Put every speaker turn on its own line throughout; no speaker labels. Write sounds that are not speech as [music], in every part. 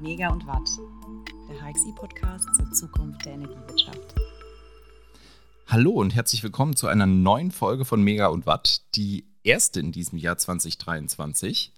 Mega und Watt, der HXI-Podcast zur Zukunft der Energiewirtschaft.
Hallo und herzlich willkommen zu einer neuen Folge von Mega und Watt, die erste in diesem Jahr 2023.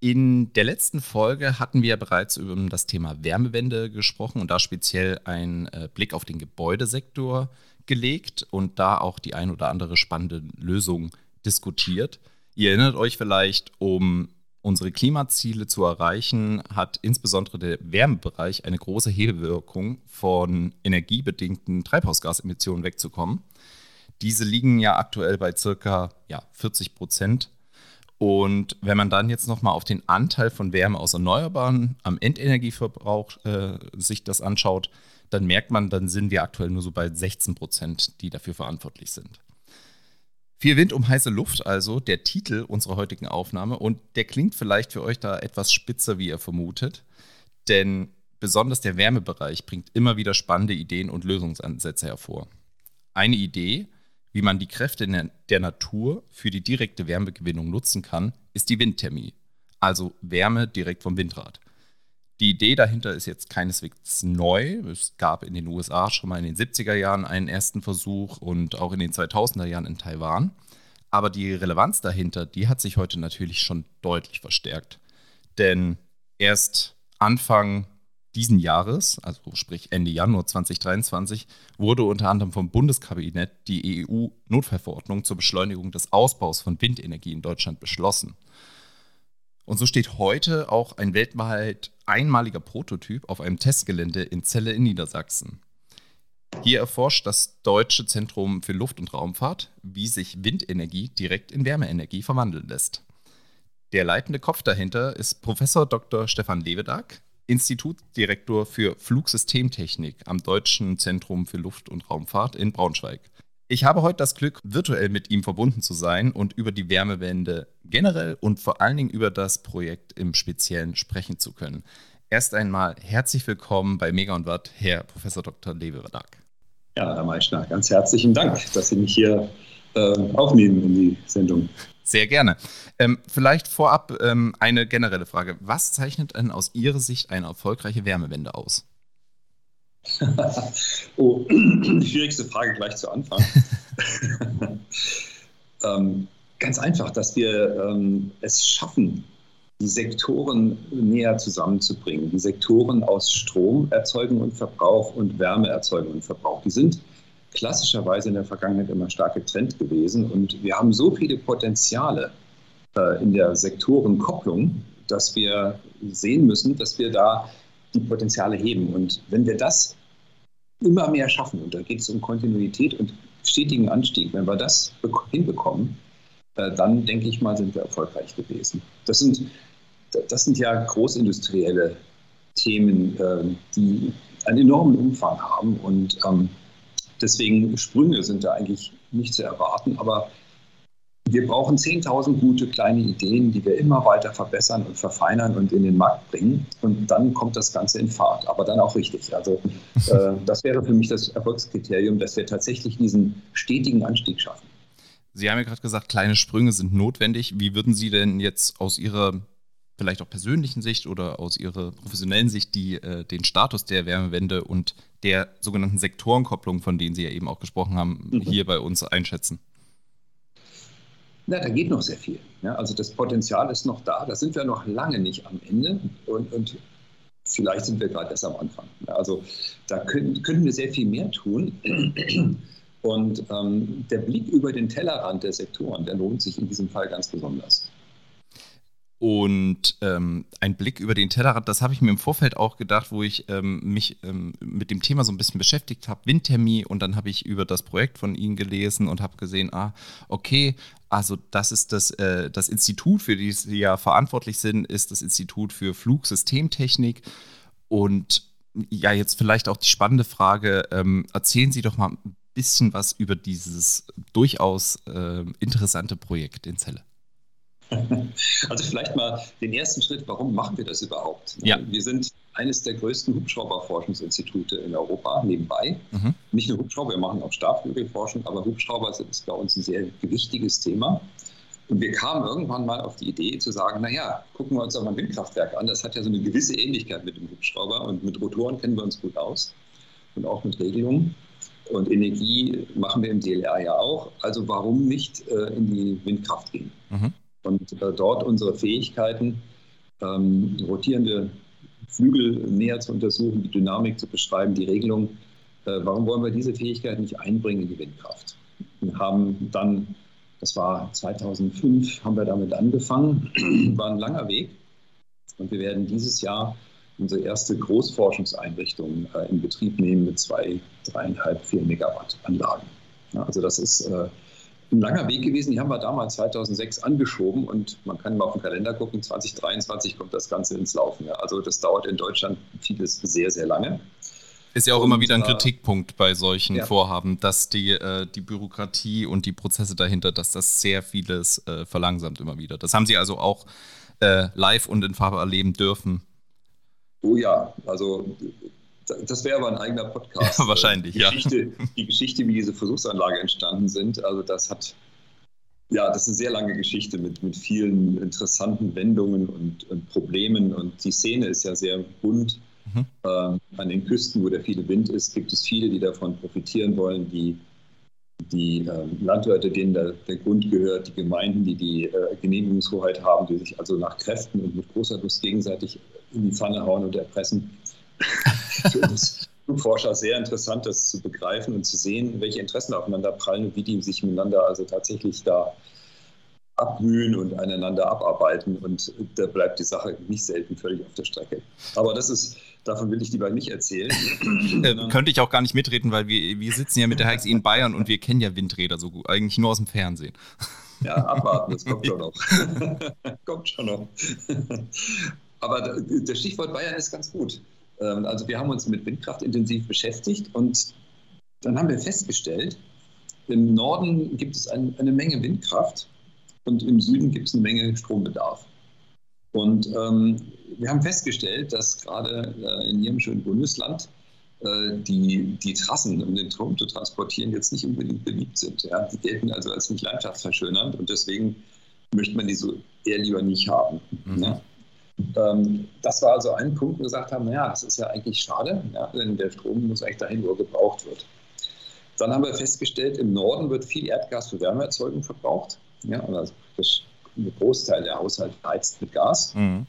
In der letzten Folge hatten wir bereits über das Thema Wärmewende gesprochen und da speziell einen äh, Blick auf den Gebäudesektor gelegt und da auch die ein oder andere spannende Lösung diskutiert. Ihr erinnert euch vielleicht, um unsere Klimaziele zu erreichen, hat insbesondere der Wärmebereich eine große Hebelwirkung, von energiebedingten Treibhausgasemissionen wegzukommen. Diese liegen ja aktuell bei circa ja, 40 Prozent. Und wenn man dann jetzt nochmal auf den Anteil von Wärme aus Erneuerbaren am Endenergieverbrauch äh, sich das anschaut, dann merkt man, dann sind wir aktuell nur so bei 16 Prozent, die dafür verantwortlich sind. Viel Wind um heiße Luft, also der Titel unserer heutigen Aufnahme. Und der klingt vielleicht für euch da etwas spitzer, wie ihr vermutet. Denn besonders der Wärmebereich bringt immer wieder spannende Ideen und Lösungsansätze hervor. Eine Idee, wie man die Kräfte der Natur für die direkte Wärmegewinnung nutzen kann, ist die Windthermie, also Wärme direkt vom Windrad. Die Idee dahinter ist jetzt keineswegs neu. Es gab in den USA schon mal in den 70er Jahren einen ersten Versuch und auch in den 2000er Jahren in Taiwan. Aber die Relevanz dahinter, die hat sich heute natürlich schon deutlich verstärkt. Denn erst Anfang diesen Jahres, also sprich Ende Januar 2023, wurde unter anderem vom Bundeskabinett die EU-Notfallverordnung zur Beschleunigung des Ausbaus von Windenergie in Deutschland beschlossen. Und so steht heute auch ein weltweit einmaliger Prototyp auf einem Testgelände in Celle in Niedersachsen. Hier erforscht das Deutsche Zentrum für Luft- und Raumfahrt, wie sich Windenergie direkt in Wärmeenergie verwandeln lässt. Der leitende Kopf dahinter ist Professor Dr. Stefan Levedag, Institutsdirektor für Flugsystemtechnik am Deutschen Zentrum für Luft- und Raumfahrt in Braunschweig. Ich habe heute das Glück, virtuell mit ihm verbunden zu sein und über die Wärmewende generell und vor allen Dingen über das Projekt im Speziellen sprechen zu können. Erst einmal herzlich willkommen bei Mega und Watt, Herr Professor Dr. Leverak.
Ja, Herr Meischner, ganz herzlichen Dank, dass Sie mich hier äh, aufnehmen in die Sendung.
Sehr gerne. Ähm, vielleicht vorab ähm, eine generelle Frage. Was zeichnet denn aus Ihrer Sicht eine erfolgreiche Wärmewende aus? [laughs]
oh, [clears throat] schwierigste Frage gleich zu Anfang. [laughs] ähm, ganz einfach, dass wir ähm, es schaffen, die Sektoren näher zusammenzubringen. Die Sektoren aus Stromerzeugung und Verbrauch und Wärmeerzeugung und Verbrauch. Die sind klassischerweise in der Vergangenheit immer stark getrennt gewesen. Und wir haben so viele Potenziale äh, in der Sektorenkopplung, dass wir sehen müssen, dass wir da die Potenziale heben. Und wenn wir das immer mehr schaffen, und da geht es um Kontinuität und stetigen Anstieg, wenn wir das hinbekommen, äh, dann denke ich mal, sind wir erfolgreich gewesen. Das sind, das sind ja großindustrielle Themen, äh, die einen enormen Umfang haben und ähm, deswegen Sprünge sind da eigentlich nicht zu erwarten, aber wir brauchen 10.000 gute kleine Ideen, die wir immer weiter verbessern und verfeinern und in den Markt bringen. Und dann kommt das Ganze in Fahrt, aber dann auch richtig. Also äh, [laughs] das wäre für mich das Erfolgskriterium, dass wir tatsächlich diesen stetigen Anstieg schaffen.
Sie haben ja gerade gesagt, kleine Sprünge sind notwendig. Wie würden Sie denn jetzt aus Ihrer vielleicht auch persönlichen Sicht oder aus Ihrer professionellen Sicht die, äh, den Status der Wärmewende und der sogenannten Sektorenkopplung, von denen Sie ja eben auch gesprochen haben, mhm. hier bei uns einschätzen?
Na, da geht noch sehr viel. Ja, also das Potenzial ist noch da. Da sind wir noch lange nicht am Ende. Und, und vielleicht sind wir gerade erst am Anfang. Ja, also da können, können wir sehr viel mehr tun. Und ähm, der Blick über den Tellerrand der Sektoren, der lohnt sich in diesem Fall ganz besonders.
Und ähm, ein Blick über den Tellerrand, das habe ich mir im Vorfeld auch gedacht, wo ich ähm, mich ähm, mit dem Thema so ein bisschen beschäftigt habe, Windthermie, und dann habe ich über das Projekt von Ihnen gelesen und habe gesehen, ah, okay, also das ist das, äh, das Institut, für das Sie ja verantwortlich sind, ist das Institut für Flugsystemtechnik. Und ja, jetzt vielleicht auch die spannende Frage, ähm, erzählen Sie doch mal ein bisschen was über dieses durchaus äh, interessante Projekt in Celle. [laughs]
Also vielleicht mal den ersten Schritt, warum machen wir das überhaupt?
Ja.
Wir sind eines der größten Hubschrauberforschungsinstitute in Europa nebenbei. Mhm. Nicht nur Hubschrauber, wir machen auch Startflügelforschung, aber Hubschrauber ist bei uns ein sehr gewichtiges Thema. Und wir kamen irgendwann mal auf die Idee zu sagen, naja, gucken wir uns doch mal ein Windkraftwerk an. Das hat ja so eine gewisse Ähnlichkeit mit dem Hubschrauber und mit Rotoren kennen wir uns gut aus und auch mit Regelungen. Und Energie machen wir im DLR ja auch. Also warum nicht äh, in die Windkraft gehen? Mhm. Und äh, dort unsere Fähigkeiten, ähm, rotierende Flügel näher zu untersuchen, die Dynamik zu beschreiben, die Regelung. Äh, warum wollen wir diese Fähigkeit nicht einbringen in die Windkraft? Wir haben dann das war 2005, haben wir damit angefangen. [clears throat] War ein langer Weg. Und wir werden dieses Jahr unsere erste Großforschungseinrichtung äh, in Betrieb nehmen mit zwei, dreieinhalb, vier Megawatt Anlagen. Ja, also das ist äh, ein langer Weg gewesen. Die haben wir damals 2006 angeschoben und man kann mal auf den Kalender gucken. 2023 kommt das Ganze ins Laufen. Ja. Also das dauert in Deutschland vieles sehr, sehr lange.
Ist ja auch und, immer wieder ein Kritikpunkt bei solchen ja. Vorhaben, dass die, äh, die Bürokratie und die Prozesse dahinter, dass das sehr vieles äh, verlangsamt immer wieder. Das haben Sie also auch äh, live und in Farbe erleben dürfen.
Oh ja, also das wäre aber ein eigener Podcast. [laughs]
Ja, wahrscheinlich,
die Geschichte, ja. Die Geschichte, wie diese Versuchsanlage entstanden sind, also das hat, ja, das ist eine sehr lange Geschichte mit, mit vielen interessanten Wendungen und, und Problemen und die Szene ist ja sehr bunt Mhm. Ähm, an den Küsten, wo der viele Wind ist, gibt es viele, die davon profitieren wollen, die, die ähm, Landwirte, denen der, der, Grund gehört, die Gemeinden, die die äh, Genehmigungshoheit haben, die sich also nach Kräften und mit großer Lust gegenseitig in die Pfanne hauen und erpressen. Für uns [laughs] Forscher sehr interessant, das zu begreifen und zu sehen, welche Interessen aufeinander prallen und wie die sich miteinander also tatsächlich da abmühen und aneinander abarbeiten. Und da bleibt die Sache nicht selten völlig auf der Strecke. Aber das ist, davon will ich lieber nicht erzählen.
Äh, könnte ich auch gar nicht mitreden, weil wir, wir sitzen ja mit der HXI in Bayern und wir kennen ja Windräder so gut, eigentlich nur aus dem Fernsehen. [laughs]
Ja, abwarten, das kommt schon noch. [laughs] kommt schon noch. Aber das Stichwort Bayern ist ganz gut. Ähm, also wir haben uns mit Windkraft intensiv beschäftigt und dann haben wir festgestellt, im Norden gibt es ein, eine Menge Windkraft und im Süden gibt es eine Menge Strombedarf. Und ähm, wir haben festgestellt, dass gerade äh, in Ihrem schönen Bundesland äh, die, die Trassen, um den Strom zu transportieren, jetzt nicht unbedingt beliebt sind. Ja? Die gelten also als nicht landschaftsverschönernd und deswegen möchte man die so eher lieber nicht haben. Mhm. Ja? Ähm, das war also ein Punkt, wo wir gesagt haben, naja, das ist ja eigentlich schade, ja, denn der Strom muss eigentlich dahin, wo er gebraucht wird. Dann haben wir festgestellt, im Norden wird viel Erdgas für Wärmeerzeugung verbraucht. Ja, also ein Großteil der Haushalte heizt mit Gas. Mhm.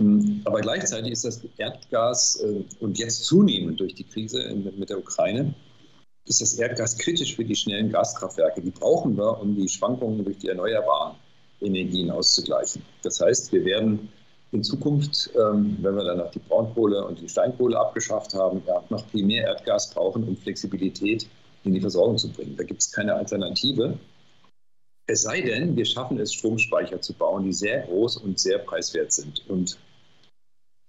Ähm, aber gleichzeitig ist das Erdgas äh, und jetzt zunehmend durch die Krise mit der Ukraine, ist das Erdgas kritisch für die schnellen Gaskraftwerke. Die brauchen wir, um die Schwankungen durch die erneuerbaren Energien auszugleichen. Das heißt, wir werden in Zukunft, ähm, wenn wir dann noch die Braunkohle und die Steinkohle abgeschafft haben, noch viel mehr Erdgas brauchen, um Flexibilität in die Versorgung zu bringen. Da gibt es keine Alternative. Es sei denn, wir schaffen es, Stromspeicher zu bauen, die sehr groß und sehr preiswert sind. Und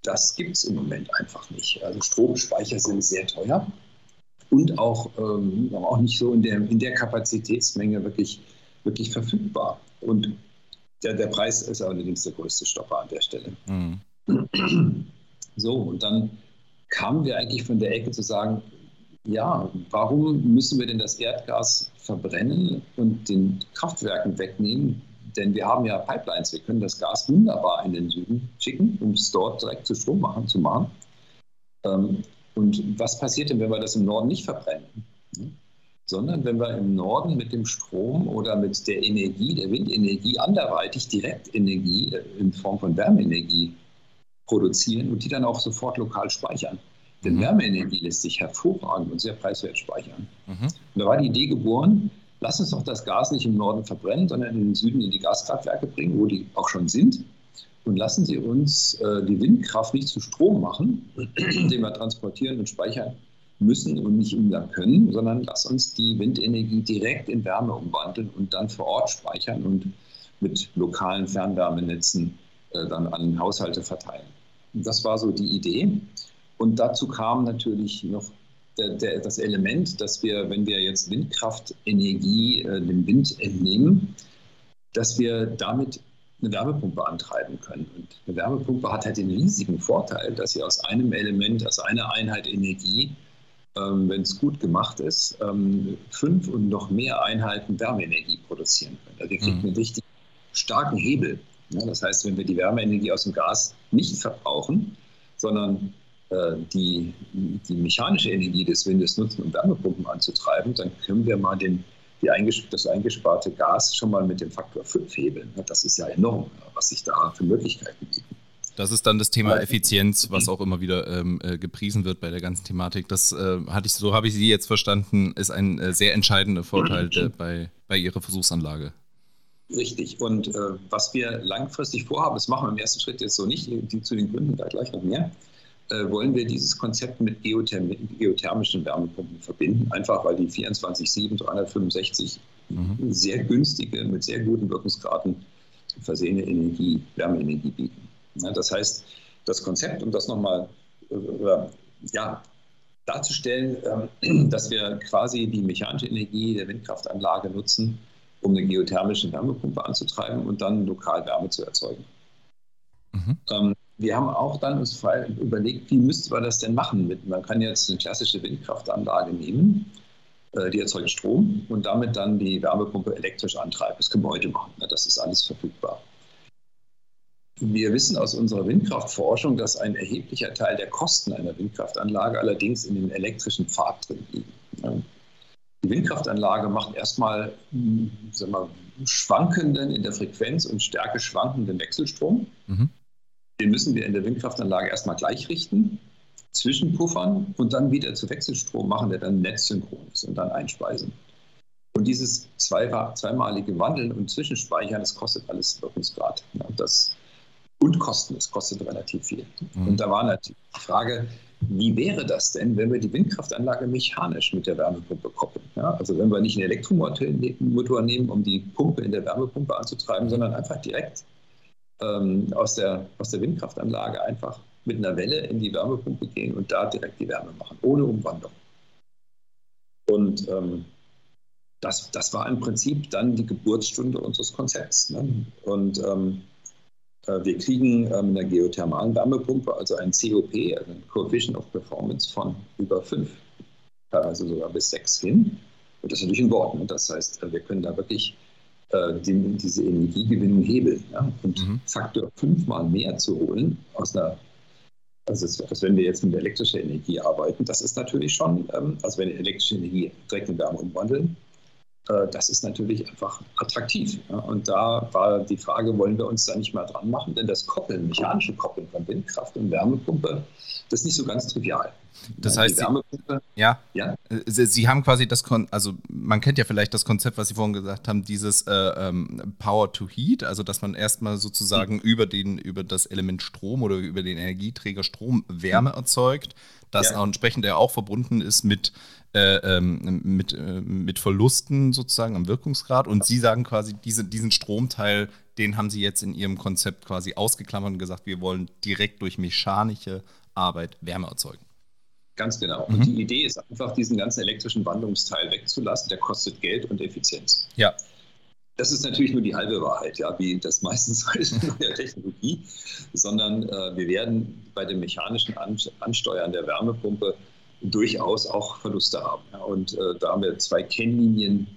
das gibt es im Moment einfach nicht. Also Stromspeicher sind sehr teuer und auch, ähm, auch nicht so in der, in der Kapazitätsmenge wirklich, wirklich verfügbar. Und der, der Preis ist allerdings der größte Stopper an der Stelle. Mhm. So, und dann kamen wir eigentlich von der Ecke zu sagen, ja, warum müssen wir denn das Erdgas verbrennen und den Kraftwerken wegnehmen? Denn wir haben ja Pipelines, wir können das Gas wunderbar in den Süden schicken, um es dort direkt zu Strom machen, zu machen. Ähm, und was passiert denn, wenn wir das im Norden nicht verbrennen? Sondern wenn wir im Norden mit dem Strom oder mit der Energie, der Windenergie anderweitig Direktenergie äh, in Form von Wärmeenergie produzieren und die dann auch sofort lokal speichern. Denn mhm. Wärmeenergie lässt sich hervorragend und sehr preiswert speichern. Mhm. Und da war die Idee geboren, lass uns doch das Gas nicht im Norden verbrennen, sondern in den Süden in die Gaskraftwerke bringen, wo die auch schon sind. Und lassen Sie uns äh, die Windkraft nicht zu Strom machen, den wir transportieren und speichern müssen und nicht umgang können, sondern lass uns die Windenergie direkt in Wärme umwandeln und dann vor Ort speichern und mit lokalen Fernwärmenetzen äh, dann an Haushalte verteilen. Das war so die Idee. Und dazu kam natürlich noch der, der, das Element, dass wir, wenn wir jetzt Windkraftenergie äh, dem Wind entnehmen, dass wir damit eine Wärmepumpe antreiben können. Und eine Wärmepumpe hat halt den riesigen Vorteil, dass sie aus einem Element, aus einer Einheit Energie ähm, wenn es gut gemacht ist, ähm, fünf und noch mehr Einheiten Wärmeenergie produzieren können. Also wir kriegen mhm. einen richtig starken Hebel. Ja, das heißt, wenn wir die Wärmeenergie aus dem Gas nicht verbrauchen, sondern äh, die, die mechanische Energie des Windes nutzen, um Wärmepumpen anzutreiben, dann können wir mal den, die einges das eingesparte Gas schon mal mit dem Faktor 5 hebeln. Das ist ja enorm, was sich da für Möglichkeiten bieten.
Das ist dann das Thema Effizienz, was auch immer wieder ähm, äh, gepriesen wird bei der ganzen Thematik. Das äh, hatte ich, so habe ich Sie jetzt verstanden, ist ein äh, sehr entscheidender Vorteil bei, bei Ihrer Versuchsanlage.
Richtig. Und äh, was wir langfristig vorhaben, das machen wir im ersten Schritt jetzt so nicht, die, zu den Gründen da gleich noch mehr, äh, wollen wir dieses Konzept mit geotherm geothermischen Wärmepumpen verbinden, einfach weil die 24-7, 365 mhm. sehr günstige, mit sehr guten Wirkungsgraden versehene Energie, Wärmeenergie bieten. Ja, das heißt, das Konzept, um das nochmal äh, ja, darzustellen, äh, [clears throat] dass wir quasi die mechanische Energie der Windkraftanlage nutzen, um eine geothermische Wärmepumpe anzutreiben und dann lokal Wärme zu erzeugen. Mhm. Ähm, wir haben auch dann uns überlegt, wie müsste man das denn machen? Man kann jetzt eine klassische Windkraftanlage nehmen, äh, die erzeugt Strom und damit dann die Wärmepumpe elektrisch antreiben. Das können wir heute machen. Ne? Das ist alles verfügbar. Wir wissen aus unserer Windkraftforschung, dass ein erheblicher Teil der Kosten einer Windkraftanlage allerdings in dem elektrischen Pfad drin liegen. Die Windkraftanlage macht erstmal sagen wir, schwankenden, in der Frequenz und Stärke schwankenden Wechselstrom. Mhm. Den müssen wir in der Windkraftanlage erstmal gleichrichten, zwischenpuffern und dann wieder zu Wechselstrom machen, der dann netzsynchron ist und dann einspeisen. Und dieses zweimalige Wandeln und Zwischenspeichern, das kostet alles Wirkungsgrad. Das und Kosten. Es kostet relativ viel. Mhm. Und da war natürlich die Frage, wie wäre das denn, wenn wir die Windkraftanlage mechanisch mit der Wärmepumpe koppeln? Ja, also wenn wir nicht einen Elektromotor nehmen, um die Pumpe in der Wärmepumpe anzutreiben, sondern einfach direkt ähm, aus, der, aus der Windkraftanlage einfach mit einer Welle in die Wärmepumpe gehen und da direkt die Wärme machen, ohne Umwandlung. Und ähm, das, das war im Prinzip dann die Geburtsstunde unseres Konzepts. Ne? Und ähm, äh, wir kriegen ähm, in der geothermalen Wärmepumpe also ein COP, also ein Coefficient of Performance von über 5, teilweise sogar bis 6 hin. Und das ist natürlich ein Wort. Ne? Das heißt, äh, wir können da wirklich äh, die, diese Energiegewinnung hebeln. Ja? Und mhm. Faktor 5 mal mehr zu holen aus einer also, als wenn wir jetzt mit elektrischer Energie arbeiten, das ist natürlich schon, ähm, also wenn elektrische Energie direkt in Wärme umwandeln, äh, das ist natürlich einfach attraktiv. Und da war die Frage, wollen wir uns da nicht mal dran machen? Denn das Koppeln, mechanische Koppeln von Windkraft und Wärmepumpe, das ist nicht so ganz trivial.
Das heißt, Sie, ja, ja? Äh, Sie, Sie, haben quasi das, Kon also man kennt ja vielleicht das Konzept, was Sie vorhin gesagt haben, dieses äh, ähm, Power to Heat, also dass man erstmal sozusagen mhm. über, den, über das Element Strom oder über den Energieträger Strom Wärme mhm. erzeugt, das ja. entsprechend ja auch verbunden ist mit äh, ähm, mit, äh, mit Verlusten sozusagen am Wirkungsgrad. Und Sie sagen quasi, diese, diesen Stromteil, den haben Sie jetzt in Ihrem Konzept quasi ausgeklammert und gesagt, wir wollen direkt durch mechanische Arbeit Wärme erzeugen.
Ganz genau. Mhm. Und die Idee ist einfach, diesen ganzen elektrischen Wandlungsteil wegzulassen. Der kostet Geld und Effizienz.
Ja.
Das ist natürlich nur die halbe Wahrheit, ja, wie das meistens [laughs] ist in der Technologie, sondern äh, wir werden bei dem mechanischen Ansteuern der Wärmepumpe durchaus auch Verluste haben. Ja. Und äh, da haben wir zwei Kennlinien,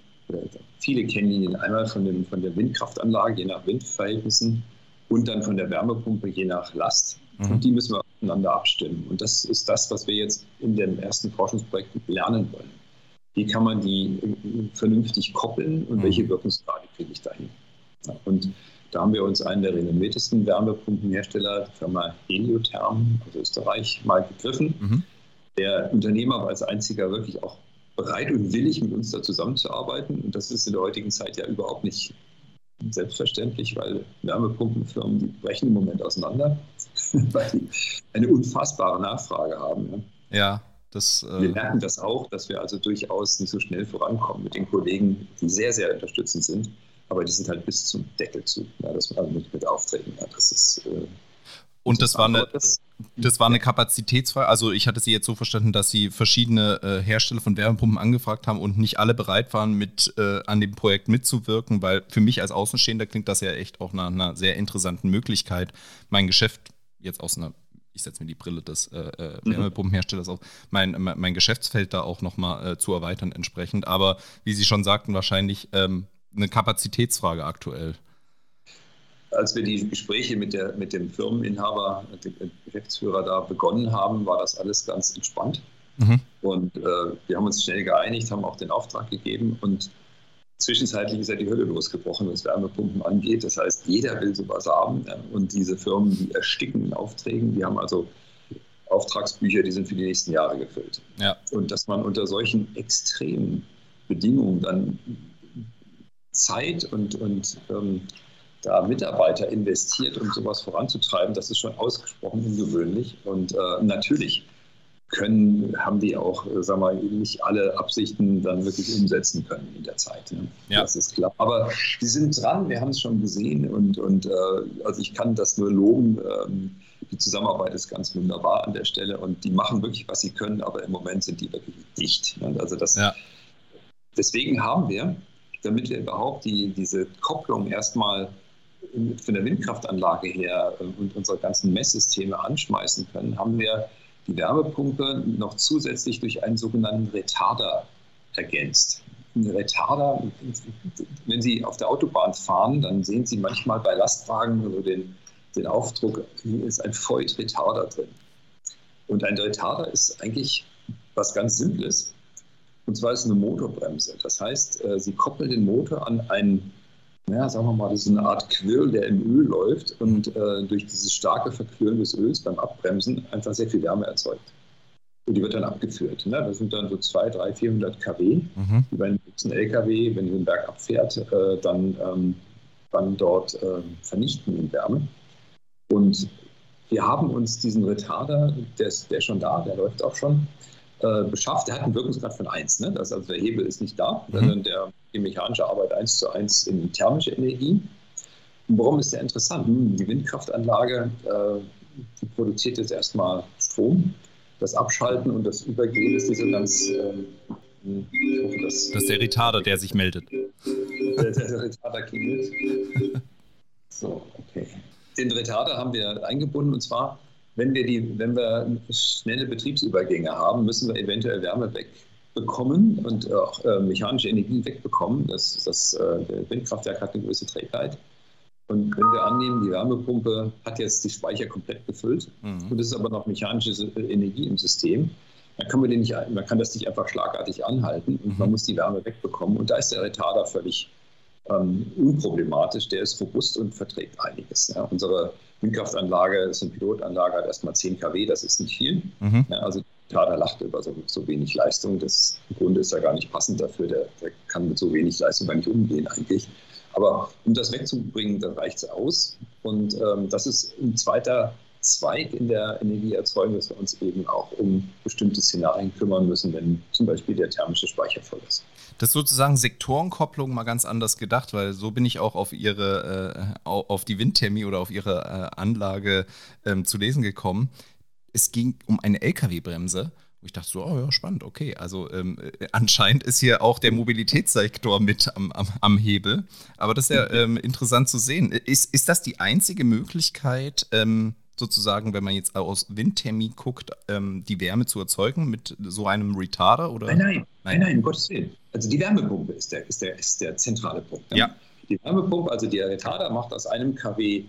viele Kennlinien, einmal von, dem, von der Windkraftanlage je nach Windverhältnissen und dann von der Wärmepumpe je nach Last. Mhm. Und die müssen wir aufeinander abstimmen. Und das ist das, was wir jetzt in dem ersten Forschungsprojekt lernen wollen. Wie kann man die vernünftig koppeln und mhm. welche Wirkungsgrade kriege ich dahin? Und da haben wir uns einen der renommiertesten Wärmepumpenhersteller, die Firma Heliotherm aus Österreich, mal gegriffen. Mhm der Unternehmer war als einziger wirklich auch bereit und willig, mit uns da zusammenzuarbeiten. Und das ist in der heutigen Zeit ja überhaupt nicht selbstverständlich, weil Wärmepumpenfirmen, die brechen im Moment auseinander, [laughs] weil die eine unfassbare Nachfrage haben.
Ja das.
Äh wir merken das auch, dass wir also durchaus nicht so schnell vorankommen mit den Kollegen, die sehr, sehr unterstützend sind. Aber die sind halt bis zum Deckel zu. Ja, das war mit, mit Aufträgen. Ja, das ist. Äh,
und das, war eine. Das war eine Kapazitätsfrage. Also ich hatte sie jetzt so verstanden, dass sie verschiedene äh, Hersteller von Wärmepumpen angefragt haben und nicht alle bereit waren, mit äh, an dem Projekt mitzuwirken, weil für mich als Außenstehender klingt das ja echt auch nach einer sehr interessanten Möglichkeit, mein Geschäft jetzt aus einer ich setze mir die Brille des äh, äh mhm. Wärmepumpenherstellers auf, mein, mein Geschäftsfeld da auch nochmal äh, zu erweitern entsprechend. Aber wie Sie schon sagten, wahrscheinlich ähm, eine Kapazitätsfrage aktuell.
Als wir die Gespräche mit, der, mit dem Firmeninhaber, dem Geschäftsführer da begonnen haben, war das alles ganz entspannt. Mhm. Und äh, wir haben uns schnell geeinigt, haben auch den Auftrag gegeben und zwischenzeitlich ist ja die Hölle losgebrochen, was Wärmepumpen angeht. Das heißt, jeder will sowas haben ja. und diese Firmen, die ersticken in Aufträgen, die haben also Auftragsbücher, die sind für die nächsten Jahre gefüllt. Ja. Und dass man unter solchen extremen Bedingungen dann Zeit und, und ähm, da Mitarbeiter investiert, um sowas voranzutreiben, das ist schon ausgesprochen ungewöhnlich. Und äh, natürlich können, haben die auch, äh, sagen wir, nicht alle Absichten dann wirklich umsetzen können in der Zeit. Ne? Ja. Das ist klar. Aber die sind dran, wir haben es schon gesehen und, und äh, also ich kann das nur loben. Ähm, die Zusammenarbeit ist ganz wunderbar an der Stelle und die machen wirklich, was sie können, aber im Moment sind die wirklich dicht. Ne? Also das, ja. deswegen haben wir, damit wir überhaupt die, diese Kopplung erstmal von der Windkraftanlage her äh, und unsere ganzen Messsysteme anschmeißen können, haben wir Wärmepumpe noch zusätzlich durch einen sogenannten Retarder ergänzt. Ein Retarder, wenn Sie auf der Autobahn fahren, dann sehen Sie manchmal bei Lastwagen so den, den Aufdruck, hier ist ein Voigt-Retarder drin. Und ein Retarder ist eigentlich was ganz Simples. Und zwar ist eine Motorbremse. Das heißt, äh, Sie koppeln den Motor an einen ja, sagen wir mal, das ist eine Art Quirl, der im Öl läuft und äh, durch dieses starke Verquirlen des Öls beim Abbremsen einfach sehr viel Wärme erzeugt. Und die wird dann abgeführt. Ne? Das sind dann so 200, 300, 400 kW, mhm. die bei einem LKW, wenn den Berg abfährt, äh, dann, ähm, dann dort äh, vernichten in Wärme. Und wir haben uns diesen Retarder, der ist, der ist schon da, der läuft auch schon, äh, beschafft. Der hat einen Wirkungsgrad von 1. Ne? Das, also der Hebel ist nicht da, mhm. sondern der, die mechanische Arbeit 1 zu 1 in thermische Energie. Und warum ist der interessant? Hm, die Windkraftanlage äh, produziert jetzt erstmal Strom. Das Abschalten und das Übergehen ist nicht so ganz. Äh,
hoffe, das, das ist der Retarder, der sich meldet.
Der, der, der Retarder klingelt. So, okay. Den Retarder haben wir eingebunden und zwar wenn wir, die, wenn wir schnelle Betriebsübergänge haben, müssen wir eventuell Wärme wegbekommen und auch äh, mechanische Energie wegbekommen. Das, das äh, Windkraftwerk hat eine gewisse Trägheit. Und wenn wir annehmen, die Wärmepumpe hat jetzt die Speicher komplett gefüllt mhm. und es ist aber noch mechanische Energie im System, dann kann man, den nicht, man kann das nicht einfach schlagartig anhalten und mhm. man muss die Wärme wegbekommen. Und da ist der Retarder völlig ähm, unproblematisch. Der ist robust und verträgt einiges. Ja. Unsere Windkraftanlage ist eine Pilotanlage, hat erstmal 10 kW, das ist nicht viel. Mhm. Ja, also Tada lacht über so, so, wenig Leistung. Das im Grunde ist ja gar nicht passend dafür. Der, der, kann mit so wenig Leistung gar nicht umgehen eigentlich. Aber um das wegzubringen, dann reicht es aus. Und ähm, das ist ein zweiter Zweig in der Energieerzeugung, dass wir uns eben auch um bestimmte Szenarien kümmern müssen, wenn zum Beispiel der thermische Speicher voll ist.
Das ist sozusagen Sektorenkopplung mal ganz anders gedacht, weil so bin ich auch auf ihre, äh, auf die Windthermie oder auf ihre äh, Anlage ähm, zu lesen gekommen. Es ging um eine LKW-Bremse. Ich dachte so, oh ja, spannend, okay. Also ähm, äh, anscheinend ist hier auch der Mobilitätssektor mit am, am, am Hebel. Aber das ist ja ähm, interessant zu sehen. Ist, ist das die einzige Möglichkeit, ähm, sozusagen, wenn man jetzt aus Windthermie guckt, ähm, die Wärme zu erzeugen mit so einem Retarder? Oder?
Nein, nein, nein, nein, um Gottes Willen. Also die Wärmepumpe ist der, ist der, ist der zentrale Punkt. Ja. Die Wärmepumpe, also der Retarder macht aus einem kW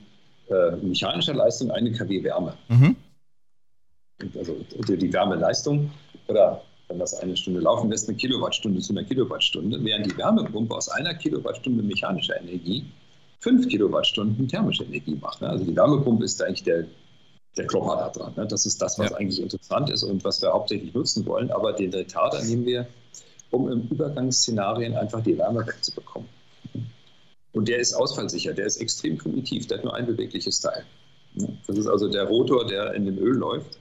äh, mechanischer Leistung eine kW Wärme. Mhm. Also die Wärmeleistung oder wenn das eine Stunde laufen lässt, eine Kilowattstunde zu einer Kilowattstunde, während die Wärmepumpe aus einer Kilowattstunde mechanischer Energie 5 Kilowattstunden thermische Energie macht. Ne? Also die Wärmepumpe ist eigentlich der, der Klopper da dran. Ne? Das ist das, was ja. eigentlich interessant ist und was wir hauptsächlich nutzen wollen. Aber den Retarder nehmen wir, um im Übergangsszenarien einfach die Wärme wegzubekommen. Und der ist ausfallsicher, der ist extrem primitiv, der hat nur ein bewegliches Teil. Das ist also der Rotor, der in dem Öl läuft.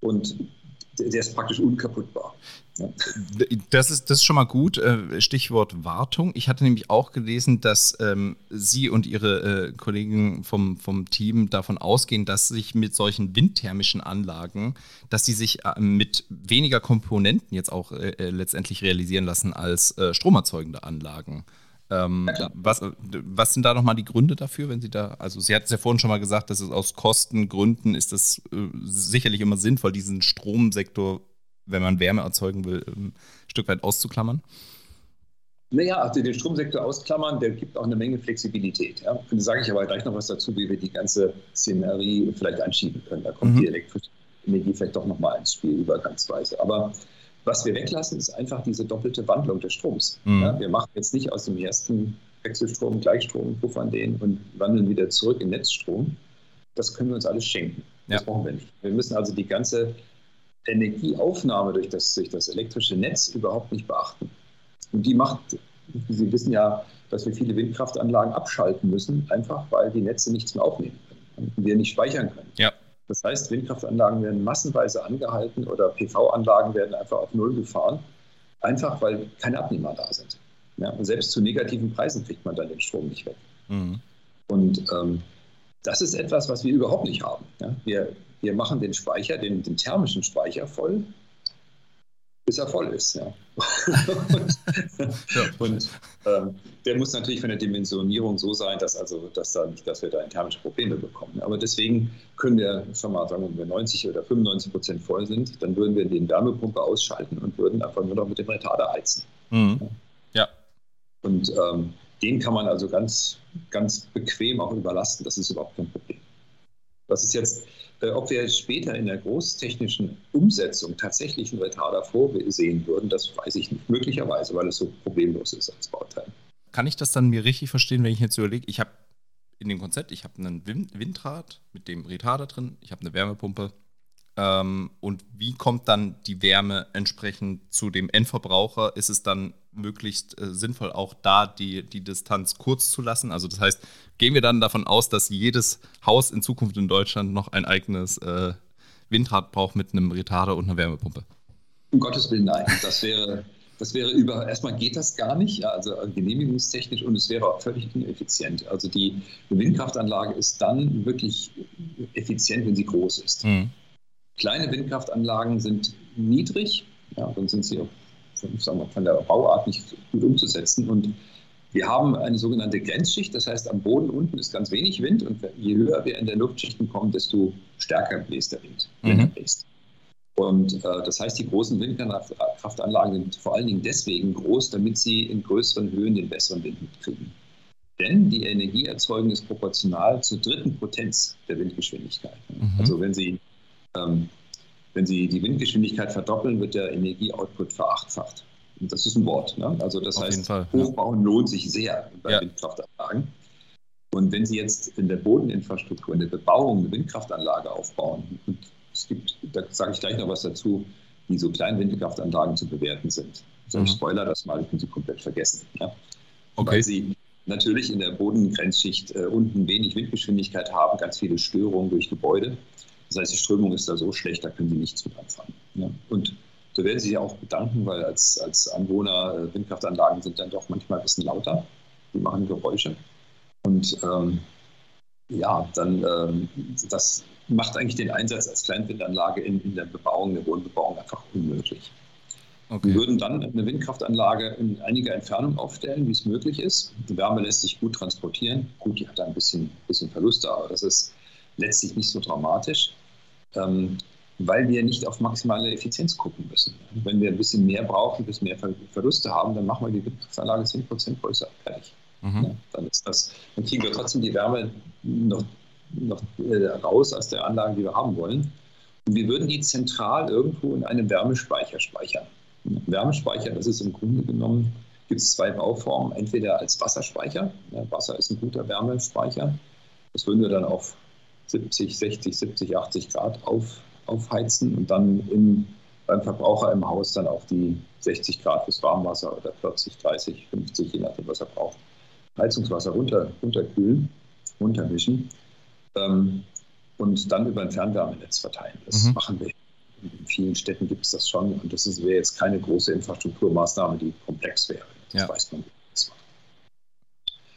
Und der ist praktisch unkaputtbar.
Das, ist, das ist schon mal gut. Äh, Stichwort Wartung. Ich hatte nämlich auch gelesen, dass ähm, Sie und Ihre äh, Kollegen vom, vom Team davon ausgehen, dass sich mit solchen windthermischen Anlagen, dass sie sich äh, mit weniger Komponenten jetzt auch äh, äh letztendlich realisieren lassen als äh, stromerzeugende Anlagen. Ähm, ja, was, was sind da nochmal die Gründe dafür, wenn Sie da, also Sie hatten es ja vorhin schon mal gesagt, dass es aus Kostengründen ist es äh, sicherlich immer sinnvoll, diesen Stromsektor, wenn man Wärme erzeugen will, ähm, ein Stück weit auszuklammern.
Naja, also den Stromsektor ausklammern, der gibt auch eine Menge Flexibilität. Ja? Da sage ich aber gleich noch was dazu, wie wir die ganze Szenerie vielleicht einschieben können. Da kommt mhm. die elektrische Energie vielleicht doch nochmal ins Spiel übergangsweise. Aber was wir weglassen, ist einfach diese doppelte Wandlung des Stroms. Mhm. Ja, wir machen jetzt nicht aus dem ersten Wechselstrom Gleichstrom, puffern den und wandeln wieder zurück in Netzstrom. Das können wir uns alles schenken. Das ja. brauchen wir nicht. Wir müssen also die ganze Energieaufnahme durch das, durch das elektrische Netz überhaupt nicht beachten. Und die macht, Sie wissen ja, dass wir viele Windkraftanlagen abschalten müssen, einfach weil die Netze nichts mehr aufnehmen können und wir nicht speichern können.
Ja.
Das heißt, Windkraftanlagen werden massenweise angehalten oder PV-Anlagen werden einfach auf Null gefahren, einfach weil keine Abnehmer da sind. Ja, und selbst zu negativen Preisen kriegt man dann den Strom nicht weg. Mhm. Und ähm, das ist etwas, was wir überhaupt nicht haben. Ja, wir, wir machen den Speicher, den, den thermischen Speicher voll bis er voll ist. Ja. [laughs] und, ähm, der muss natürlich von der Dimensionierung so sein, dass, also, dass, da, dass wir da thermische Probleme bekommen. Aber deswegen können wir schon mal sagen, wenn wir 90 oder 95 Prozent voll sind, dann würden wir den Wärmepumpe ausschalten und würden einfach nur noch mit dem Retarder heizen.
Mhm. Ja.
Und ähm, den kann man also ganz, ganz bequem auch überlasten. Das ist überhaupt kein Problem. Das ist jetzt äh, ob wir später in der großtechnischen Umsetzung tatsächlich einen Retarder vorsehen würden, das weiß ich nicht. Möglicherweise, weil es so problemlos ist als Bauteil.
Kann ich das dann mir richtig verstehen, wenn ich jetzt überlege, ich habe in dem Konzept, ich habe einen Windrad mit dem Retarder drin, ich habe eine Wärmepumpe, ähm, und wie kommt dann die Wärme entsprechend zu dem Endverbraucher? Ist es dann möglichst äh, sinnvoll, auch da die, die Distanz kurz zu lassen? Also das heißt, gehen wir dann davon aus, dass jedes Haus in Zukunft in Deutschland noch ein eigenes äh, Windrad braucht mit einem Retarder und einer Wärmepumpe?
Um Gottes Willen, nein. Das wäre, das wäre über, erstmal geht das gar nicht, also genehmigungstechnisch und es wäre auch völlig ineffizient. Also die Windkraftanlage ist dann wirklich effizient, wenn sie groß ist. Mhm. Kleine Windkraftanlagen sind niedrig, ja, dann sind sie auch sagen wir, von der Bauart nicht gut umzusetzen. Und wir haben eine sogenannte Grenzschicht, das heißt, am Boden unten ist ganz wenig Wind und je höher wir in der Luftschichten kommen, desto stärker bläst der Wind, wenn er mhm. bläst. Und äh, das heißt, die großen Windkraftanlagen sind vor allen Dingen deswegen groß, damit sie in größeren Höhen den besseren Wind mitkriegen. Denn die Energieerzeugung ist proportional zur dritten Potenz der Windgeschwindigkeit. Mhm. Also wenn Sie ähm, wenn Sie die Windgeschwindigkeit verdoppeln, wird der Energieoutput verachtfacht. Und das ist ein Wort. Ne? Also das Auf heißt, Hochbauen ja. lohnt sich sehr bei ja. Windkraftanlagen. Und wenn Sie jetzt in der Bodeninfrastruktur, in der Bebauung eine Windkraftanlage aufbauen, und es gibt, da sage ich gleich noch was dazu, wie so kleine Windkraftanlagen zu bewerten sind. So, mhm. Ich spoiler das mal, ich bin Sie komplett vergessen. Ja? Okay. Weil Sie natürlich in der Bodengrenzschicht äh, unten wenig Windgeschwindigkeit haben, ganz viele Störungen durch Gebäude. Das heißt, die Strömung ist da so schlecht, da können Sie nichts mit anfangen. Ja. Und da werden Sie sich auch bedanken, weil als, als Anwohner äh, Windkraftanlagen sind dann doch manchmal ein bisschen lauter. Die machen Geräusche. Und ähm, ja, dann ähm, das macht eigentlich den Einsatz als Kleinwindanlage in, in der Bebauung, der Wohnbebauung einfach unmöglich. Okay. Wir würden dann eine Windkraftanlage in einiger Entfernung aufstellen, wie es möglich ist. Die Wärme lässt sich gut transportieren. Gut, die hat da ein bisschen, bisschen Verluste, aber das ist letztlich nicht so dramatisch weil wir nicht auf maximale Effizienz gucken müssen. Wenn wir ein bisschen mehr brauchen, ein bisschen mehr Verluste haben, dann machen wir die Windkraftanlage 10% größer. Fertig. Mhm. Ja, dann, ist das, dann kriegen wir trotzdem die Wärme noch, noch äh, raus aus der Anlage, die wir haben wollen. Und wir würden die zentral irgendwo in einem Wärmespeicher speichern. Wärmespeicher, das ist im Grunde genommen, gibt es zwei Bauformen. Entweder als Wasserspeicher, ja, Wasser ist ein guter Wärmespeicher. Das würden wir dann auf 70, 60, 70, 80 Grad auf, aufheizen und dann im, beim Verbraucher im Haus dann auf die 60 Grad fürs Warmwasser oder 40, 30, 50, je nachdem, was er braucht, Heizungswasser runter, runterkühlen, runtermischen ähm, und dann über ein Fernwärmenetz verteilen. Das mhm. machen wir. In vielen Städten gibt es das schon und das wäre jetzt keine große Infrastrukturmaßnahme, die komplex wäre. Das ja. weiß man.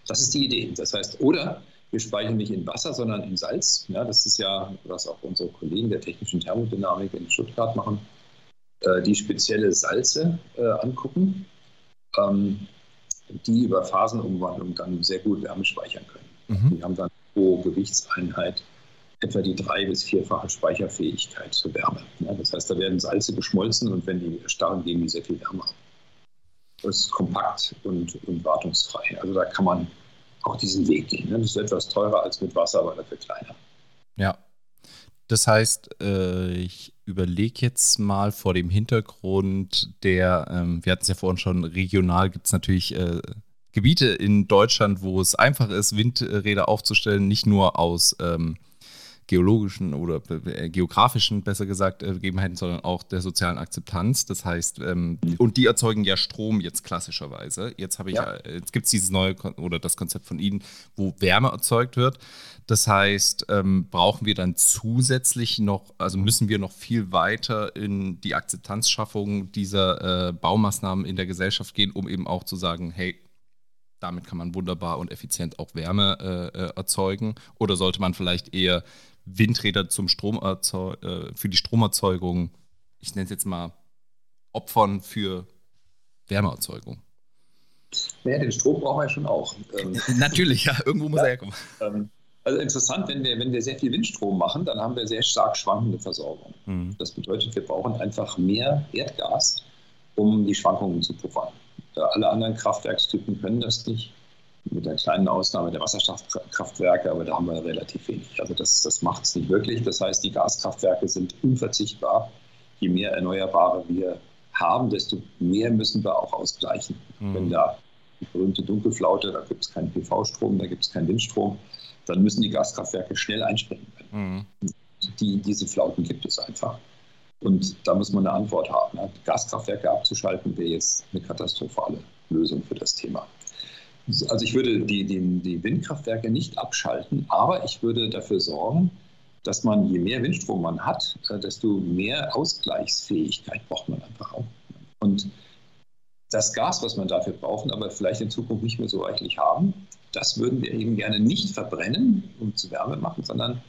Das ist die Idee. Das heißt, oder wir speichern nicht in Wasser, sondern in Salz. Ja, das ist ja, was auch unsere Kollegen der technischen Thermodynamik in Stuttgart machen, äh, die spezielle Salze äh, angucken. Ähm, die über Phasenumwandlung dann sehr gut Wärme speichern können. Mhm. Die haben dann pro Gewichtseinheit etwa die drei- bis vierfache Speicherfähigkeit zur Wärme. Ja, das heißt, da werden Salze geschmolzen und wenn die erstarren, geben die sehr viel Wärme ab. Das ist kompakt und, und wartungsfrei. Also da kann man auch diesen Weg gehen. Ne? Das ist etwas teurer als mit Wasser, aber dafür kleiner.
Ja. Das heißt, äh, ich überlege jetzt mal vor dem Hintergrund der, ähm, wir hatten es ja vorhin schon, regional gibt es natürlich äh, Gebiete in Deutschland, wo es einfach ist, Windräder aufzustellen, nicht nur aus ähm, geologischen oder äh, geografischen, besser gesagt, äh, Gegebenheiten, sondern auch der sozialen Akzeptanz. Das heißt, ähm, und die erzeugen ja Strom jetzt klassischerweise. Jetzt habe ich, ja. Äh, jetzt gibt es dieses neue oder das Konzept von Ihnen, wo Wärme erzeugt wird. Das heißt, ähm, brauchen wir dann zusätzlich noch, also müssen wir noch viel weiter in die Akzeptanzschaffung dieser äh, Baumaßnahmen in der Gesellschaft gehen, um eben auch zu sagen, hey, damit kann man wunderbar und effizient auch Wärme äh, erzeugen? Oder sollte man vielleicht eher Windräder zum Stromerzeug äh, für die Stromerzeugung, ich nenne es jetzt mal, opfern für Wärmeerzeugung.
Naja, den Strom brauchen wir ja schon auch.
Ähm, [laughs] Natürlich, ja, irgendwo muss ja, er herkommen.
Ähm, also interessant, wenn wir, wenn wir sehr viel Windstrom machen, dann haben wir sehr stark schwankende Versorgung. Mhm. Das bedeutet, wir brauchen einfach mehr Erdgas, um die Schwankungen zu puffern. Alle anderen Kraftwerkstypen können das nicht mit der kleinen Ausnahme der Wasserkraftwerke, aber da haben wir relativ wenig. Also das, das macht es nicht wirklich. Das heißt, die Gaskraftwerke sind unverzichtbar. Je mehr Erneuerbare wir haben, desto mehr müssen wir auch ausgleichen. Mhm. Wenn da die berühmte Dunkelflaute, da gibt es keinen PV-Strom, da gibt es keinen Windstrom, dann müssen die Gaskraftwerke schnell einspringen können. Mhm. Die, diese Flauten gibt es einfach. Und da muss man eine Antwort haben. Gaskraftwerke abzuschalten wäre jetzt eine katastrophale Lösung für das Thema. Also ich würde die, die, die Windkraftwerke nicht abschalten, aber ich würde dafür sorgen, dass man, je mehr Windstrom man hat, äh, desto mehr Ausgleichsfähigkeit braucht man einfach auch. Und das Gas, was man dafür braucht, aber vielleicht in Zukunft nicht mehr so reichlich haben, das würden wir eben gerne nicht verbrennen und zu Wärme machen, sondern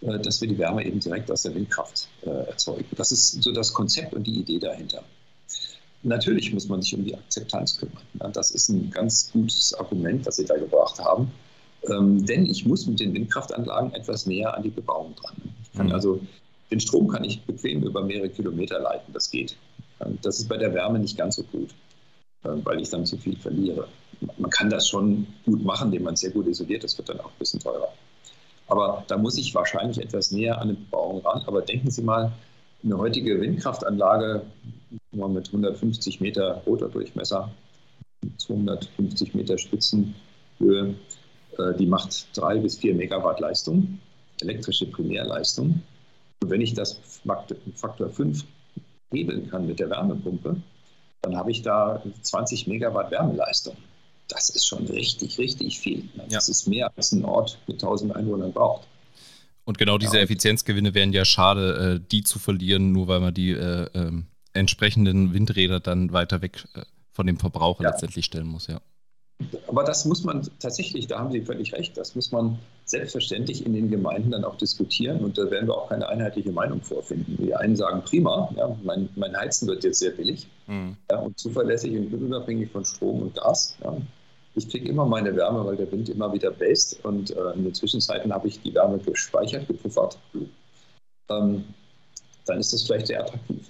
äh, dass wir die Wärme eben direkt aus der Windkraft äh, erzeugen. Das ist so das Konzept und die Idee dahinter. Natürlich muss man sich um die Akzeptanz kümmern. Das ist ein ganz gutes Argument, das Sie da gebracht haben. Ähm, denn ich muss mit den Windkraftanlagen etwas näher an die Bebauung dran. Mhm. Also den Strom kann ich bequem über mehrere Kilometer leiten, das geht. Ähm, das ist bei der Wärme nicht ganz so gut, äh, weil ich dann zu viel verliere. Man kann das schon gut machen, indem man sehr gut isoliert, das wird dann auch ein bisschen teurer. Aber da muss ich wahrscheinlich etwas näher an die Bebauung ran. Aber denken Sie mal, eine heutige Windkraftanlage mit 150 Meter Rotordurchmesser, 250 Meter Spitzenhöhe, äh, die macht drei bis vier Megawatt Leistung, elektrische Primärleistung. Und wenn ich das Faktor 5 hebeln kann mit der Wärmepumpe, dann habe ich da 20 Megawatt Wärmeleistung. Das ist schon richtig, richtig viel. Das ja. ist mehr als ein Ort mit 1000 Einwohnern braucht.
Und genau diese ja, Effizienzgewinne wären ja schade, äh, die zu verlieren, nur weil man die äh, äh, entsprechenden Windräder dann weiter weg äh, von dem Verbraucher ja. letztendlich stellen muss, ja.
Aber das muss man tatsächlich, da haben Sie völlig recht, das muss man selbstverständlich in den Gemeinden dann auch diskutieren und da werden wir auch keine einheitliche Meinung vorfinden. Die einen sagen prima, ja, mein, mein Heizen wird jetzt sehr billig mhm. ja, und zuverlässig und unabhängig von Strom und Gas. Ja. Ich kriege immer meine Wärme, weil der Wind immer wieder bläst und äh, in den Zwischenzeiten habe ich die Wärme gespeichert, gepuffert. Ähm, dann ist das vielleicht sehr attraktiv.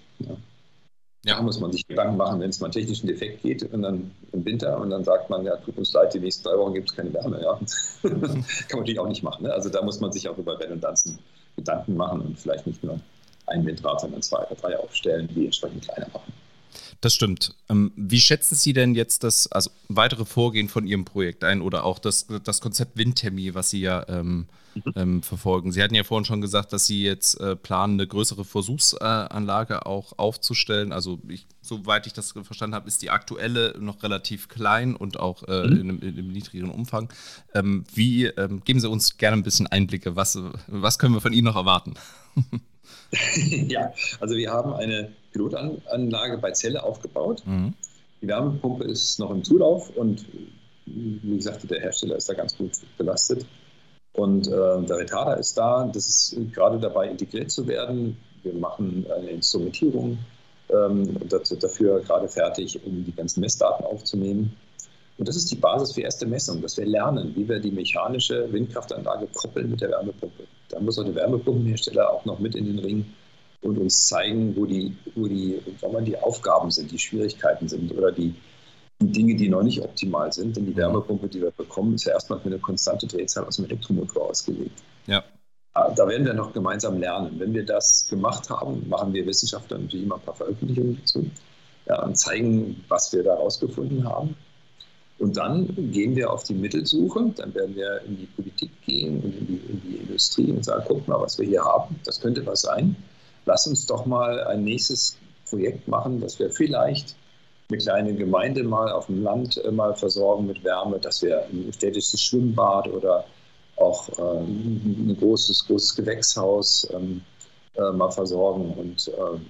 Ja. Da muss man sich Gedanken machen, wenn es mal einen technischen Defekt geht und dann im Winter und dann sagt man, ja, tut uns leid, die nächsten drei Wochen gibt es keine Wärme. Ja. [laughs] Kann man natürlich auch nicht machen. Ne? Also da muss man sich auch über Redundanzen Gedanken machen und vielleicht nicht nur ein Windrad, sondern zwei oder drei aufstellen, die entsprechend kleiner machen.
Das stimmt. Ähm, wie schätzen Sie denn jetzt das also weitere Vorgehen von Ihrem Projekt ein oder auch das, das Konzept Windthermie, was Sie ja ähm, mhm. ähm, verfolgen? Sie hatten ja vorhin schon gesagt, dass Sie jetzt äh, planen, eine größere Versuchsanlage auch aufzustellen. Also ich, soweit ich das verstanden habe, ist die aktuelle noch relativ klein und auch äh, mhm. in, einem, in, einem, niedrigeren Umfang. Ähm, wie ähm, geben Sie uns gerne ein bisschen Einblicke? Was, was können wir von Ihnen noch erwarten? [laughs]
ja, also wir haben eine Pilotanlage bei Celle aufgebaut. Mhm. Die Wärmepumpe ist noch im Zulauf und wie gesagt, der Hersteller ist da ganz gut belastet. Und äh, der Retarder ist da, das ist gerade dabei integriert zu werden. Wir machen eine Instrumentierung ähm, dafür gerade fertig, um die ganzen Messdaten aufzunehmen. Und das ist die Basis für erste Messung, dass wir lernen, wie wir die mechanische Windkraftanlage koppeln mit der Wärmepumpe. Da muss auch der Wärmepumpenhersteller auch noch mit in den Ring und uns zeigen, wo die, wo die, die Aufgaben sind, die Schwierigkeiten sind oder die, die Dinge, die noch nicht optimal sind. Denn die Wärmepumpe, die wir bekommen, ist ja erstmal für eine konstante Drehzahl aus dem Elektromotor ausgelegt.
Ja.
Ah, da werden wir noch gemeinsam lernen. Wenn wir das gemacht haben, machen wir Wissenschaftler natürlich immer ein paar Veröffentlichungen dazu ja, und zeigen, was wir da rausgefunden haben. Und dann gehen wir auf die Mittelsuche, dann werden wir in die Politik gehen und in die, in die Industrie und sagen, guck mal, was wir hier haben, das könnte was sein. Lass uns doch mal ein nächstes Projekt machen, dass wir vielleicht eine kleine Gemeinde mal auf dem Land äh, mal versorgen mit Wärme, dass wir ein städtisches Schwimmbad oder auch ähm, ein großes, großes Gewächshaus ähm, äh, mal versorgen und ähm,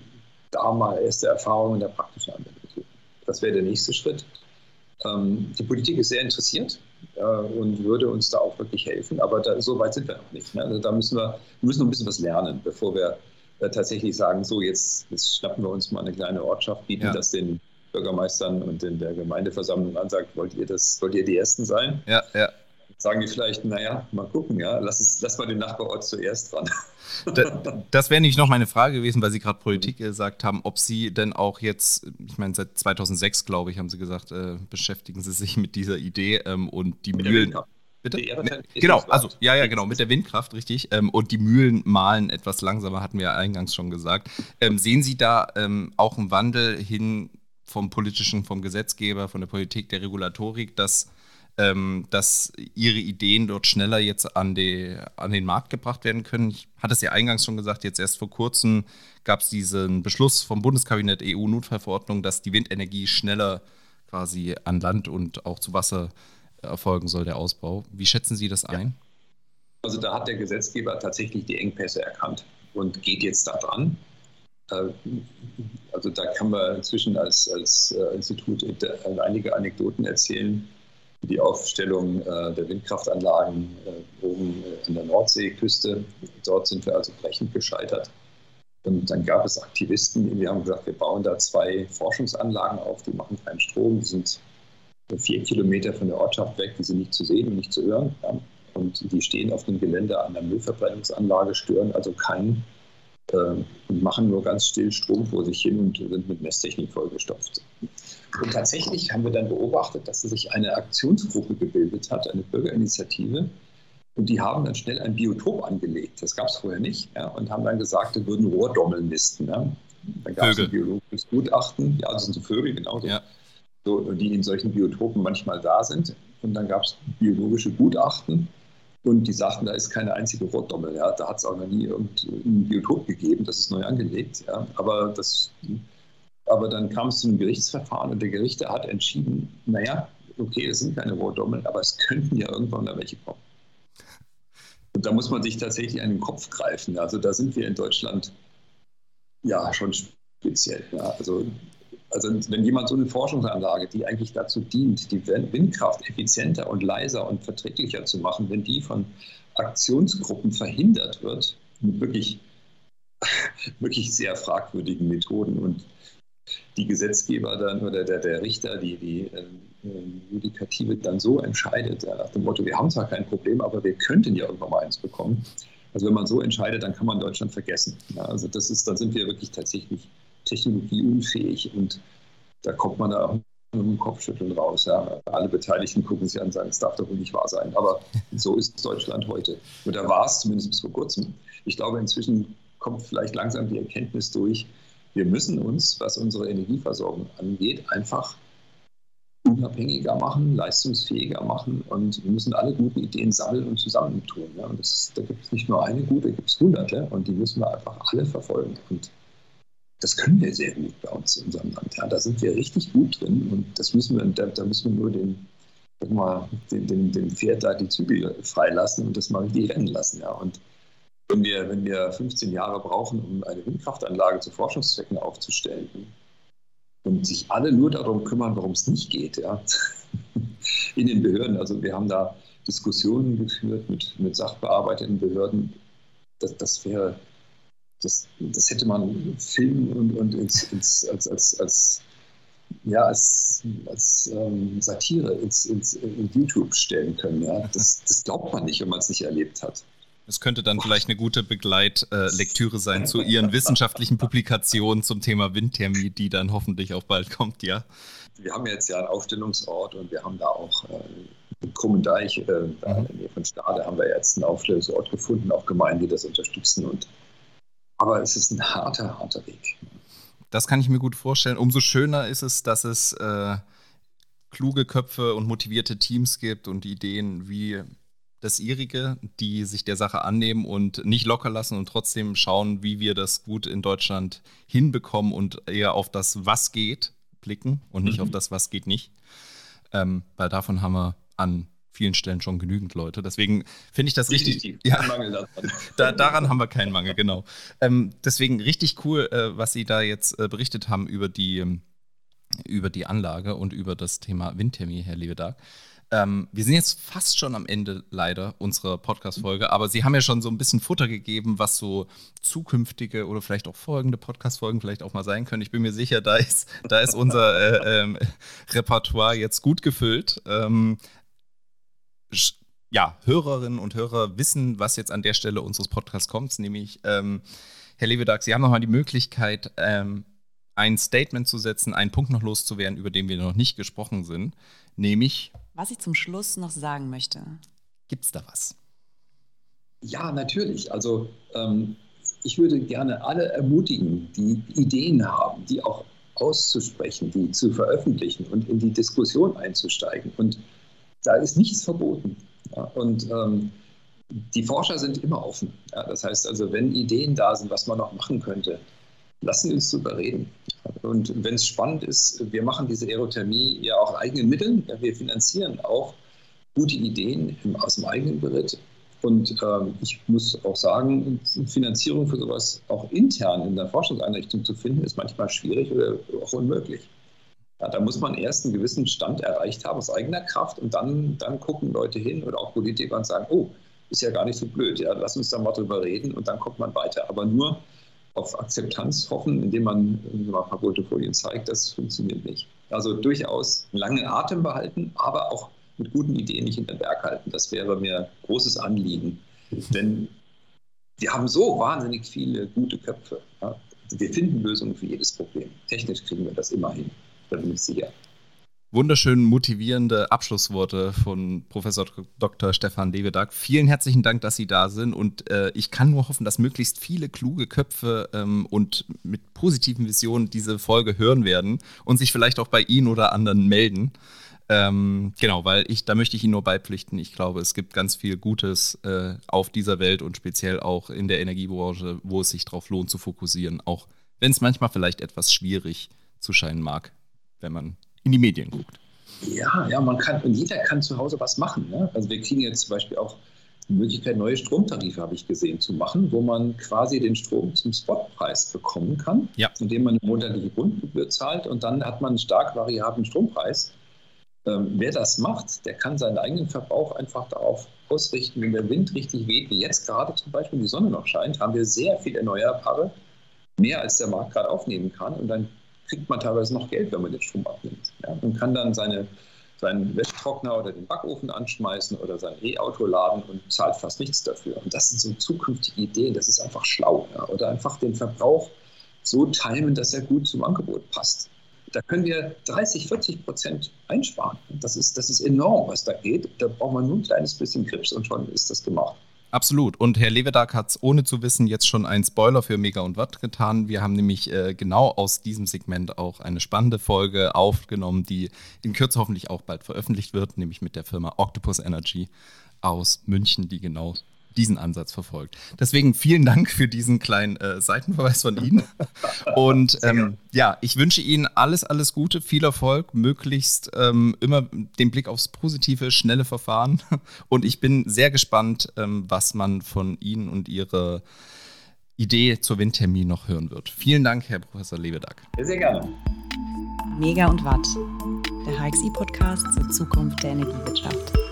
da mal erste Erfahrungen der praktischen Anwendung suchen. Das wäre der nächste Schritt. Ähm, die Politik ist sehr interessiert äh, und würde uns da auch wirklich helfen, aber da, so weit sind wir noch nicht. Ne? Also da müssen wir, wir müssen noch ein bisschen was lernen, bevor wir äh, tatsächlich sagen, so jetzt, jetzt schnappen wir uns mal eine kleine Ortschaft, bieten ja. das den Bürgermeistern und in der Gemeindeversammlung an, sagt, wollt ihr das, wollt ihr die Ersten sein?
Ja, ja.
Sagen die vielleicht, naja, mal gucken, ja, lass, es, lass mal den Nachbarort zuerst dran.
Da, [laughs] das wäre nicht noch meine Frage gewesen, weil Sie gerade Politik gesagt haben, ob Sie denn auch jetzt, ich meine, seit 2006, glaube ich, haben Sie gesagt, äh, beschäftigen Sie sich mit dieser Idee ähm, und die mit Mühlen. Bitte? Genau, also ja, ja, genau, mit der Windkraft, richtig. Ähm, und die Mühlen malen etwas langsamer, hatten wir ja eingangs schon gesagt. Ähm, sehen Sie da ähm, auch einen Wandel hin vom politischen, vom Gesetzgeber, von der Politik, der Regulatorik, dass, ähm, dass ihre Ideen dort schneller jetzt an, die, an den Markt gebracht werden können. Ich hatte es ja eingangs schon gesagt, jetzt erst vor kurzem gab es diesen Beschluss vom Bundeskabinett EU-Notfallverordnung, dass die Windenergie schneller quasi an Land und auch zu Wasser erfolgen soll, der Ausbau. Wie schätzen Sie das ein?
Also da hat der Gesetzgeber tatsächlich die Engpässe erkannt und geht jetzt da dran. Äh, also da kann man inzwischen als, als äh, Institut äh, einige Anekdoten erzählen. Die Aufstellung der Windkraftanlagen oben an der Nordseeküste. Dort sind wir also brechend gescheitert. Und dann gab es Aktivisten, die haben gesagt, wir bauen da zwei Forschungsanlagen auf, die machen keinen Strom, die sind vier Kilometer von der Ortschaft weg, die sind nicht zu sehen und nicht zu hören. Ja. Und die stehen auf dem Gelände der Müllverbrennungsanlage, stören also keinen äh, und machen nur ganz still Strom vor sich hin und sind mit Messtechnik vollgestopft. Und tatsächlich haben wir dann beobachtet, dass sich eine Aktionsgruppe gebildet hat, eine Bürgerinitiative. Und die haben dann schnell ein Biotop angelegt. Das gab es vorher nicht. Ja, und haben dann gesagt, wir würden Rohrdommeln nisten. Ja. Dann gab es ein biologisches Gutachten. Ja, das sind so Vögel, genau. Ja. So, die in solchen Biotopen manchmal da sind. Und dann gab es biologische Gutachten. Und die sagten, da ist keine einzige Rotdommel. Ja. Da hat es auch noch nie irgendein Biotop gegeben, das ist neu angelegt. Ja. Aber, das, aber dann kam es zu einem Gerichtsverfahren und der Gerichter hat entschieden, naja, okay, es sind keine Rohrdommeln, aber es könnten ja irgendwann da welche kommen. Und da muss man sich tatsächlich an den Kopf greifen. Also da sind wir in Deutschland ja schon speziell. Ja. Also also wenn jemand so eine Forschungsanlage, die eigentlich dazu dient, die Windkraft effizienter und leiser und verträglicher zu machen, wenn die von Aktionsgruppen verhindert wird, mit wirklich, [laughs] wirklich sehr fragwürdigen Methoden und die Gesetzgeber dann oder der, der Richter, die, die äh, Judikative dann so entscheidet, ja, nach dem Motto, wir haben zwar kein Problem, aber wir könnten ja irgendwann mal eins bekommen. Also wenn man so entscheidet, dann kann man Deutschland vergessen. Ja, also das ist, dann sind wir wirklich tatsächlich technologieunfähig und da kommt man da mit dem Kopfschütteln raus. Ja. Alle Beteiligten gucken sich an und sagen, es darf doch wohl nicht wahr sein. Aber so ist Deutschland heute. Oder war es zumindest bis vor kurzem. Ich glaube, inzwischen kommt vielleicht langsam die Erkenntnis durch, wir müssen uns, was unsere Energieversorgung angeht, einfach unabhängiger machen, leistungsfähiger machen und wir müssen alle guten Ideen sammeln und zusammentun. Ja. Und das, da gibt es nicht nur eine gute, da gibt es hunderte und die müssen wir einfach alle verfolgen. Und das können wir sehr gut bei uns in unserem Land. Ja, da sind wir richtig gut drin und das müssen wir, da, da müssen wir nur den, mal, den, den, den Pferd da die Zügel freilassen und das mal die rennen lassen. Ja. Und wenn wir, wenn wir 15 Jahre brauchen, um eine Windkraftanlage zu Forschungszwecken aufzustellen und sich alle nur darum kümmern, warum es nicht geht, ja, [laughs] in den Behörden. Also wir haben da Diskussionen geführt mit, mit sachbearbeitenden Behörden. Das, das wäre das, das hätte man filmen und, und ins, ins, als, als, als ja, als, als ähm, Satire ins, ins, in YouTube stellen können. Ja? Das, das glaubt man nicht, wenn man es nicht erlebt hat.
Es könnte dann vielleicht eine gute Begleitlektüre äh, sein zu Ihren wissenschaftlichen Publikationen zum Thema Windthermie, die dann hoffentlich auch bald kommt, ja.
Wir haben jetzt ja einen Aufstellungsort und wir haben da auch äh, in Krummendeich, äh, da in der Nähe von Stade, haben wir jetzt einen Aufstellungsort gefunden, auch Gemeinden, die das unterstützen. Und, aber es ist ein harter, harter Weg.
Das kann ich mir gut vorstellen. Umso schöner ist es, dass es äh, kluge Köpfe und motivierte Teams gibt und Ideen wie das ihrige, die sich der Sache annehmen und nicht locker lassen und trotzdem schauen, wie wir das gut in Deutschland hinbekommen und eher auf das Was geht blicken und nicht mhm. auf das Was geht nicht. Ähm, weil davon haben wir an vielen Stellen schon genügend Leute. Deswegen finde ich das richtig. richtig ja, [laughs] da, daran haben wir keinen Mangel, genau. Ähm, deswegen richtig cool, äh, was Sie da jetzt äh, berichtet haben über die, ähm, über die Anlage und über das Thema Windthermie, Herr Levedag. Ähm, wir sind jetzt fast schon am Ende leider unserer Podcast-Folge, aber Sie haben ja schon so ein bisschen Futter gegeben, was so zukünftige oder vielleicht auch folgende Podcast-Folgen vielleicht auch mal sein können. Ich bin mir sicher, da ist, da ist unser äh, ähm, Repertoire jetzt gut gefüllt. Ähm, ja, Hörerinnen und Hörer wissen, was jetzt an der Stelle unseres Podcasts kommt, nämlich ähm, Herr Levedag, Sie haben nochmal die Möglichkeit, ähm, ein Statement zu setzen, einen Punkt noch loszuwerden, über den wir noch nicht gesprochen sind, nämlich.
Was ich zum Schluss noch sagen möchte.
Gibt es da was?
Ja, natürlich. Also ähm, ich würde gerne alle ermutigen, die Ideen haben, die auch auszusprechen, die zu veröffentlichen und in die Diskussion einzusteigen. Und da ist nichts verboten. Ja, und ähm, die Forscher sind immer offen. Ja, das heißt also, wenn Ideen da sind, was man noch machen könnte, lassen Sie uns darüber reden. Und wenn es spannend ist, wir machen diese Aerothermie ja auch eigenen Mitteln. Ja, wir finanzieren auch gute Ideen im, aus dem eigenen Beritt. Und ähm, ich muss auch sagen, Finanzierung für sowas auch intern in der Forschungseinrichtung zu finden, ist manchmal schwierig oder auch unmöglich. Ja, da muss man erst einen gewissen Stand erreicht haben aus eigener Kraft und dann, dann gucken Leute hin oder auch Politiker und sagen, oh, ist ja gar nicht so blöd, ja, lass uns da mal drüber reden und dann kommt man weiter. Aber nur auf Akzeptanz hoffen, indem man mal ein paar Portfolien zeigt, das funktioniert nicht. Also durchaus einen langen Atem behalten, aber auch mit guten Ideen nicht in den Berg halten. Das wäre mir großes Anliegen. Denn wir haben so wahnsinnig viele gute Köpfe. Ja. Wir finden Lösungen für jedes Problem. Technisch kriegen wir das immer hin da bin ich sicher.
Wunderschön motivierende Abschlussworte von Professor Dr. Stefan Levedag. Vielen herzlichen Dank, dass Sie da sind und äh, ich kann nur hoffen, dass möglichst viele kluge Köpfe ähm, und mit positiven Visionen diese Folge hören werden und sich vielleicht auch bei Ihnen oder anderen melden. Ähm, genau, weil ich, da möchte ich Ihnen nur beipflichten. Ich glaube, es gibt ganz viel Gutes äh, auf dieser Welt und speziell auch in der Energiebranche, wo es sich darauf lohnt zu fokussieren, auch wenn es manchmal vielleicht etwas schwierig zu scheinen mag wenn man in die Medien guckt.
Ja, ja, man kann, und jeder kann zu Hause was machen. Ne? Also wir kriegen jetzt zum Beispiel auch die Möglichkeit, neue Stromtarife, habe ich gesehen, zu machen, wo man quasi den Strom zum Spotpreis bekommen kann, ja. indem man eine monatliche Grundgebühr zahlt und dann hat man einen stark variablen Strompreis. Ähm, wer das macht, der kann seinen eigenen Verbrauch einfach darauf ausrichten, wenn der Wind richtig weht, wie jetzt gerade zum Beispiel die Sonne noch scheint, haben wir sehr viel Erneuerbare, mehr als der Markt gerade aufnehmen kann und dann kriegt man teilweise noch Geld, wenn man den Strom abnimmt. Ja, man kann dann seine, seinen Wäschetrockner oder den Backofen anschmeißen oder sein E-Auto laden und zahlt fast nichts dafür. Und das sind so zukünftige Ideen, das ist einfach schlau. Ja. Oder einfach den Verbrauch so timen, dass er gut zum Angebot passt. Da können wir 30, 40 Prozent einsparen. Das ist, das ist enorm, was da geht. Da braucht man nur ein kleines bisschen Grips und schon ist das gemacht.
Absolut. Und Herr Levedag hat es ohne zu wissen jetzt schon einen Spoiler für Mega und Watt getan. Wir haben nämlich äh, genau aus diesem Segment auch eine spannende Folge aufgenommen, die in Kürze hoffentlich auch bald veröffentlicht wird, nämlich mit der Firma Octopus Energy aus München, die genau diesen Ansatz verfolgt. Deswegen vielen Dank für diesen kleinen äh, Seitenverweis von Ihnen. Und ähm, ja, ich wünsche Ihnen alles, alles Gute, viel Erfolg, möglichst ähm, immer den Blick aufs positive, schnelle Verfahren. [laughs] Und ich bin sehr gespannt, ähm, was man von Ihnen und Ihrer Idee zur Windthermie noch hören wird. Vielen Dank, Herr Professor Lebedag.
Sehr gerne.
Mega und Watt, der HXI-Podcast zur Zukunft der Energiewirtschaft.